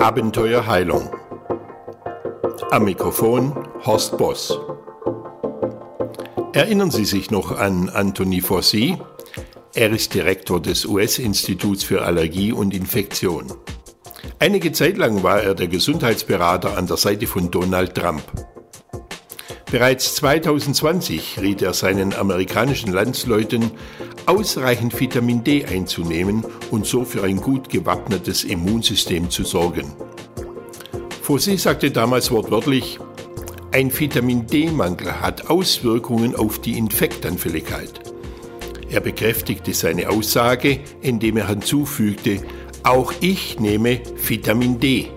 Abenteuer Heilung. Am Mikrofon Horst Boss. Erinnern Sie sich noch an Anthony Fauci? Er ist Direktor des US-Instituts für Allergie und Infektion. Einige Zeit lang war er der Gesundheitsberater an der Seite von Donald Trump. Bereits 2020 riet er seinen amerikanischen Landsleuten, ausreichend Vitamin D einzunehmen und so für ein gut gewappnetes Immunsystem zu sorgen. Fossi sagte damals wortwörtlich, ein Vitamin D-Mangel hat Auswirkungen auf die Infektanfälligkeit. Er bekräftigte seine Aussage, indem er hinzufügte, auch ich nehme Vitamin D.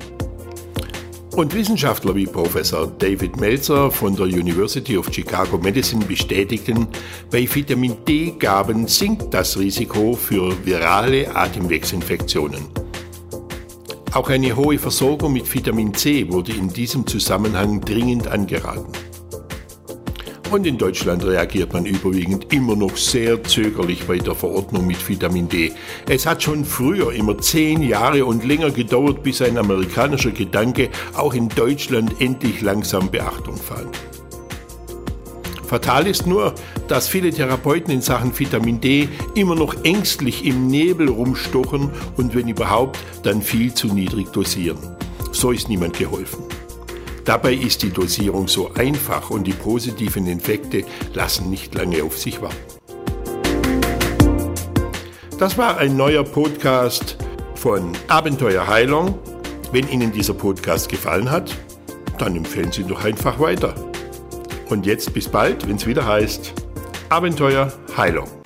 Und Wissenschaftler wie Professor David Meltzer von der University of Chicago Medicine bestätigten, bei Vitamin D-Gaben sinkt das Risiko für virale Atemwegsinfektionen. Auch eine hohe Versorgung mit Vitamin C wurde in diesem Zusammenhang dringend angeraten. Und in Deutschland reagiert man überwiegend immer noch sehr zögerlich bei der Verordnung mit Vitamin D. Es hat schon früher immer zehn Jahre und länger gedauert, bis ein amerikanischer Gedanke auch in Deutschland endlich langsam Beachtung fand. Fatal ist nur, dass viele Therapeuten in Sachen Vitamin D immer noch ängstlich im Nebel rumstochen und wenn überhaupt, dann viel zu niedrig dosieren. So ist niemand geholfen. Dabei ist die Dosierung so einfach und die positiven Effekte lassen nicht lange auf sich warten. Das war ein neuer Podcast von Abenteuer Heilung. Wenn Ihnen dieser Podcast gefallen hat, dann empfehlen Sie doch einfach weiter. Und jetzt bis bald, wenn es wieder heißt Abenteuer Heilung.